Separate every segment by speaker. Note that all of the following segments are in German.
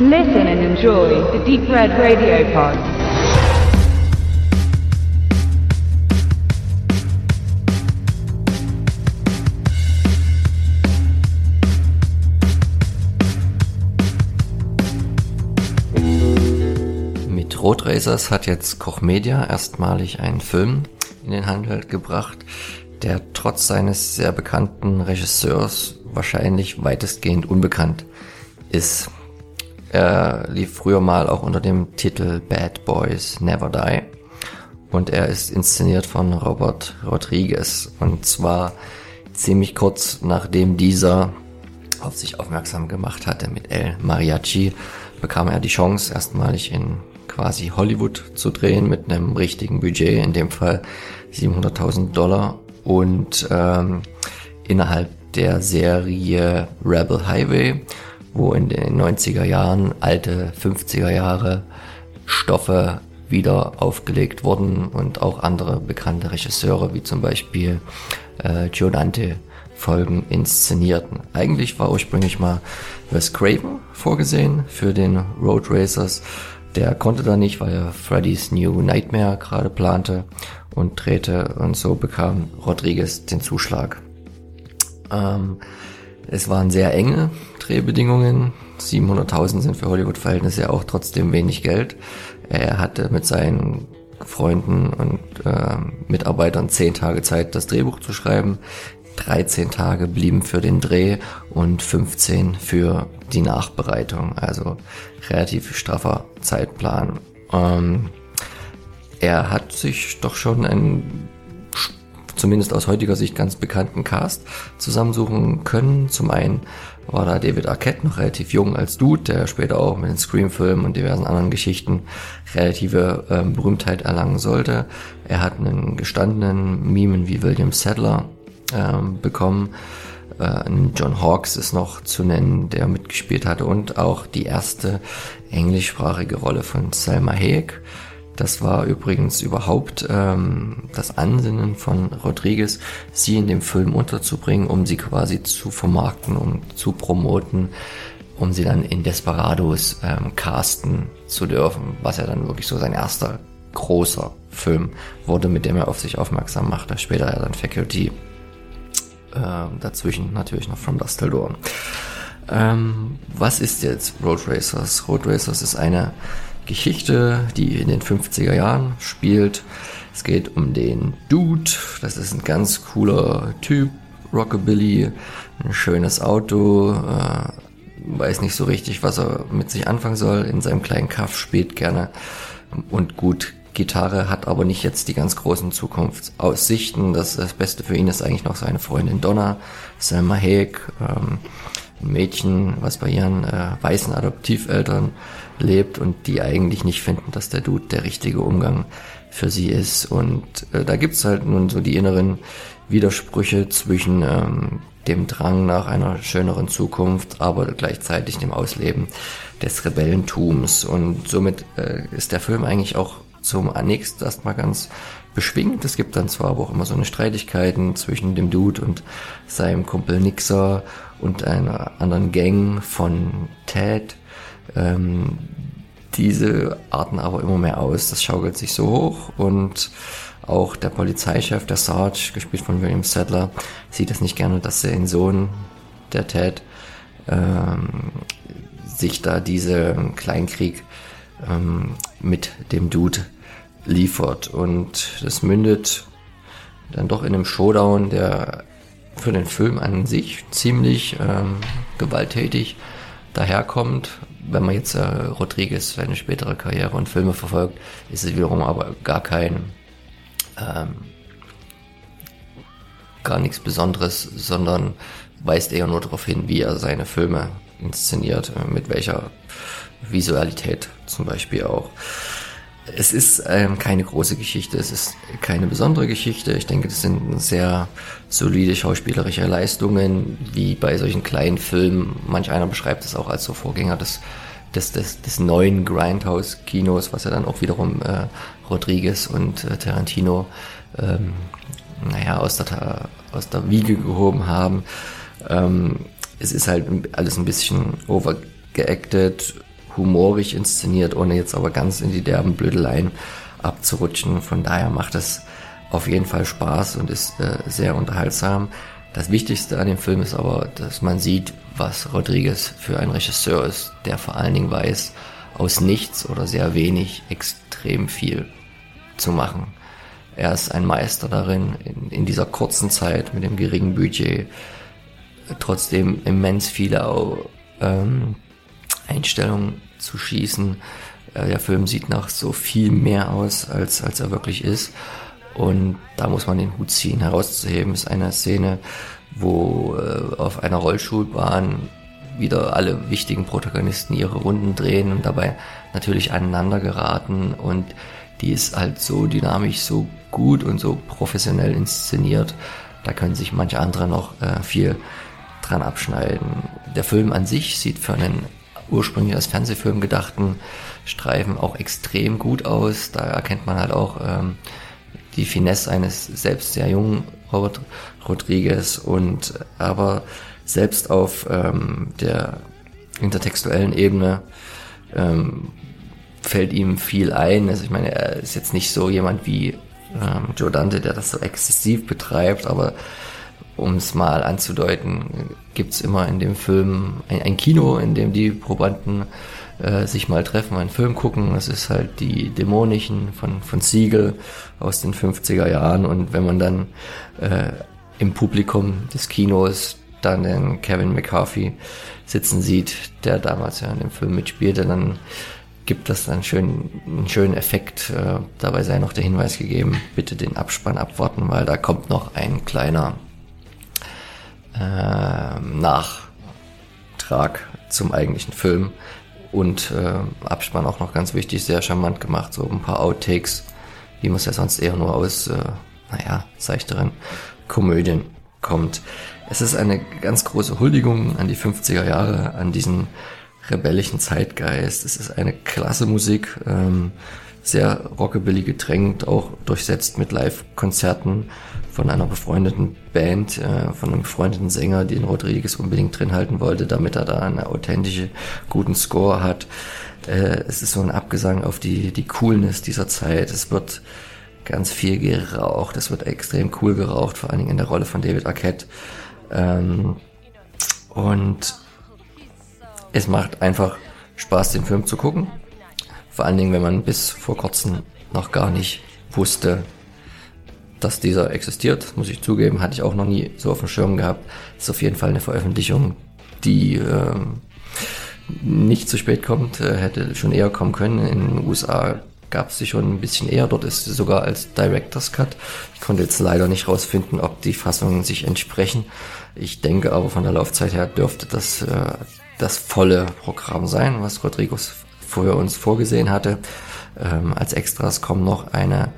Speaker 1: Listen and enjoy the Deep Red Radio Pod.
Speaker 2: Mit Road Racers hat jetzt Koch Media erstmalig einen Film in den Handel gebracht, der trotz seines sehr bekannten Regisseurs wahrscheinlich weitestgehend unbekannt ist. Er lief früher mal auch unter dem Titel Bad Boys Never Die. Und er ist inszeniert von Robert Rodriguez. Und zwar ziemlich kurz nachdem dieser auf sich aufmerksam gemacht hatte mit El Mariachi, bekam er die Chance, erstmalig in quasi Hollywood zu drehen mit einem richtigen Budget, in dem Fall 700.000 Dollar. Und ähm, innerhalb der Serie Rebel Highway wo in den 90er Jahren alte 50er Jahre Stoffe wieder aufgelegt wurden und auch andere bekannte Regisseure wie zum Beispiel äh, Joe Dante Folgen inszenierten. Eigentlich war ursprünglich mal Wes Craven vorgesehen für den Road Racers. Der konnte da nicht, weil er Freddy's New Nightmare gerade plante und drehte und so bekam Rodriguez den Zuschlag. Ähm, es waren sehr enge Drehbedingungen. 700.000 sind für Hollywood-Verhältnisse auch trotzdem wenig Geld. Er hatte mit seinen Freunden und äh, Mitarbeitern zehn Tage Zeit, das Drehbuch zu schreiben. 13 Tage blieben für den Dreh und 15 für die Nachbereitung. Also relativ straffer Zeitplan. Ähm, er hat sich doch schon ein zumindest aus heutiger Sicht ganz bekannten Cast zusammensuchen können. Zum einen war da David Arquette noch relativ jung als Dude, der später auch mit den Scream-Filmen und diversen anderen Geschichten relative ähm, Berühmtheit erlangen sollte. Er hat einen gestandenen Mimen wie William Sadler ähm, bekommen. Äh, John Hawkes ist noch zu nennen, der mitgespielt hatte und auch die erste englischsprachige Rolle von Selma Hayek. Das war übrigens überhaupt ähm, das Ansinnen von Rodriguez, sie in dem Film unterzubringen, um sie quasi zu vermarkten, um zu promoten, um sie dann in Desperados ähm, casten zu dürfen, was ja dann wirklich so sein erster großer Film wurde, mit dem er auf sich aufmerksam machte. Später ja dann Faculty, äh, dazwischen natürlich noch From Dust Till Dawn. Ähm, was ist jetzt Road Racers? Road Racers ist eine Geschichte, die in den 50er Jahren spielt. Es geht um den Dude, das ist ein ganz cooler Typ, Rockabilly, ein schönes Auto, äh, weiß nicht so richtig, was er mit sich anfangen soll. In seinem kleinen Kaff spielt gerne und gut Gitarre, hat aber nicht jetzt die ganz großen Zukunftsaussichten. Das, das Beste für ihn ist eigentlich noch seine Freundin Donna, Selma Hayek, ähm, ein Mädchen, was bei ihren äh, weißen Adoptiveltern lebt und die eigentlich nicht finden, dass der Dude der richtige Umgang für sie ist. Und äh, da gibt's halt nun so die inneren Widersprüche zwischen ähm, dem Drang nach einer schöneren Zukunft, aber gleichzeitig dem Ausleben des Rebellentums. Und somit äh, ist der Film eigentlich auch zum nächst erstmal ganz beschwingt. Es gibt dann zwar aber auch immer so eine Streitigkeiten zwischen dem Dude und seinem Kumpel Nixer und einer anderen Gang von Ted. Ähm, diese arten aber immer mehr aus. Das schaukelt sich so hoch und auch der Polizeichef, der Sarge, gespielt von William Sadler, sieht es nicht gerne, dass sein Sohn, der Ted, ähm, sich da diese Kleinkrieg ähm, mit dem Dude liefert. Und das mündet dann doch in einem Showdown, der für den Film an sich ziemlich ähm, gewalttätig daherkommt. Wenn man jetzt äh, Rodriguez seine spätere Karriere und Filme verfolgt, ist es wiederum aber gar kein ähm, gar nichts Besonderes, sondern weist eher nur darauf hin, wie er seine Filme inszeniert, äh, mit welcher Visualität zum Beispiel auch. Es ist ähm, keine große Geschichte, es ist keine besondere Geschichte. Ich denke, das sind sehr solide schauspielerische Leistungen, wie bei solchen kleinen Filmen. Manch einer beschreibt es auch als so Vorgänger des, des, des, des neuen Grindhouse-Kinos, was ja dann auch wiederum äh, Rodriguez und äh, Tarantino ähm, naja, aus der, aus der Wiege gehoben haben. Ähm, es ist halt alles ein bisschen overgeacted, humorig inszeniert, ohne jetzt aber ganz in die derben Blödeleien abzurutschen. Von daher macht es auf jeden Fall Spaß und ist äh, sehr unterhaltsam. Das Wichtigste an dem Film ist aber, dass man sieht, was Rodriguez für ein Regisseur ist, der vor allen Dingen weiß, aus nichts oder sehr wenig extrem viel zu machen. Er ist ein Meister darin, in, in dieser kurzen Zeit mit dem geringen Budget trotzdem immens viele ähm, Einstellungen zu schießen. Äh, der Film sieht nach so viel mehr aus, als, als er wirklich ist. Und da muss man den Hut ziehen. Herauszuheben ist eine Szene, wo äh, auf einer Rollschulbahn wieder alle wichtigen Protagonisten ihre Runden drehen und dabei natürlich aneinander geraten und die ist halt so dynamisch, so gut und so professionell inszeniert. Da können sich manche andere noch äh, viel dran abschneiden. Der Film an sich sieht für einen ursprünglich als Fernsehfilm gedachten Streifen auch extrem gut aus. Da erkennt man halt auch ähm, die Finesse eines selbst sehr jungen Robert Rodriguez und aber selbst auf ähm, der intertextuellen Ebene ähm, fällt ihm viel ein. Also ich meine, er ist jetzt nicht so jemand wie ähm, Joe Dante, der das so exzessiv betreibt, aber um es mal anzudeuten, gibt's immer in dem Film ein, ein Kino, in dem die Probanden äh, sich mal treffen, einen Film gucken. Das ist halt die Dämonischen von, von Siegel aus den 50er Jahren. Und wenn man dann äh, im Publikum des Kinos dann den Kevin McCarthy sitzen sieht, der damals ja in dem Film mitspielte, dann gibt das dann schön, einen schönen Effekt. Äh, dabei sei noch der Hinweis gegeben, bitte den Abspann abwarten, weil da kommt noch ein kleiner äh, Nachtrag zum eigentlichen Film. Und äh, Abspann auch noch ganz wichtig, sehr charmant gemacht, so ein paar Outtakes, wie man es ja sonst eher nur aus, äh, naja, seichteren Komödien kommt. Es ist eine ganz große Huldigung an die 50er Jahre, an diesen rebellischen Zeitgeist. Es ist eine klasse Musik, ähm, sehr rockabilly gedrängt, auch durchsetzt mit Live-Konzerten von einer befreundeten Band, äh, von einem befreundeten Sänger, den Rodriguez unbedingt drin halten wollte, damit er da einen authentische, guten Score hat. Äh, es ist so ein Abgesang auf die, die Coolness dieser Zeit. Es wird ganz viel geraucht, es wird extrem cool geraucht, vor allen Dingen in der Rolle von David Arquette. Ähm, und es macht einfach Spaß, den Film zu gucken. Vor allen Dingen, wenn man bis vor kurzem noch gar nicht wusste, dass dieser existiert, muss ich zugeben, hatte ich auch noch nie so auf dem Schirm gehabt. Ist auf jeden Fall eine Veröffentlichung, die äh, nicht zu spät kommt, äh, hätte schon eher kommen können. In den USA gab es sie schon ein bisschen eher. Dort ist sie sogar als Director's Cut. Ich konnte jetzt leider nicht rausfinden, ob die Fassungen sich entsprechen. Ich denke aber von der Laufzeit her dürfte das äh, das volle Programm sein, was Rodriguez vorher uns vorgesehen hatte. Ähm, als Extras kommen noch eine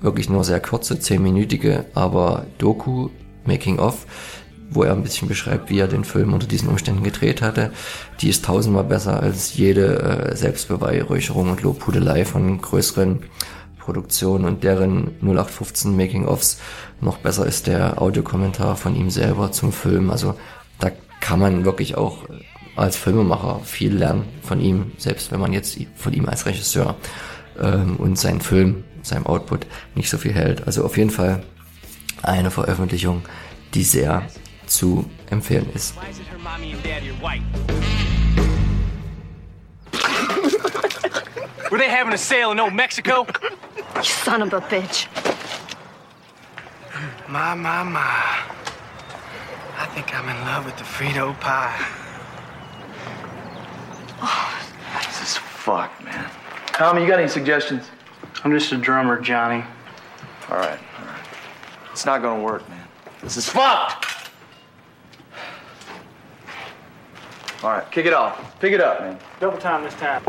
Speaker 2: wirklich nur sehr kurze, zehnminütige, aber Doku, Making of, wo er ein bisschen beschreibt, wie er den Film unter diesen Umständen gedreht hatte. Die ist tausendmal besser als jede äh, Selbstbeweihräucherung und Lobhudelei von größeren Produktionen und deren 0815 Making-ofs. Noch besser ist der Audiokommentar von ihm selber zum Film. Also da kann man wirklich auch als Filmemacher viel lernen von ihm, selbst wenn man jetzt von ihm als Regisseur ähm, und seinen Film, seinem Output nicht so viel hält. Also auf jeden Fall eine Veröffentlichung, die sehr zu empfehlen ist. Were they having a sale in old Mexico? You son of a bitch.
Speaker 3: My, my, my. I think I'm in love with the Frito pie.
Speaker 4: This is fucked, man. Tommy, you got any suggestions?
Speaker 5: I'm just a drummer, Johnny.
Speaker 4: All right, all right. It's not gonna work, man. This is fucked! All right, kick it off. Pick it up, man.
Speaker 5: Double time this time.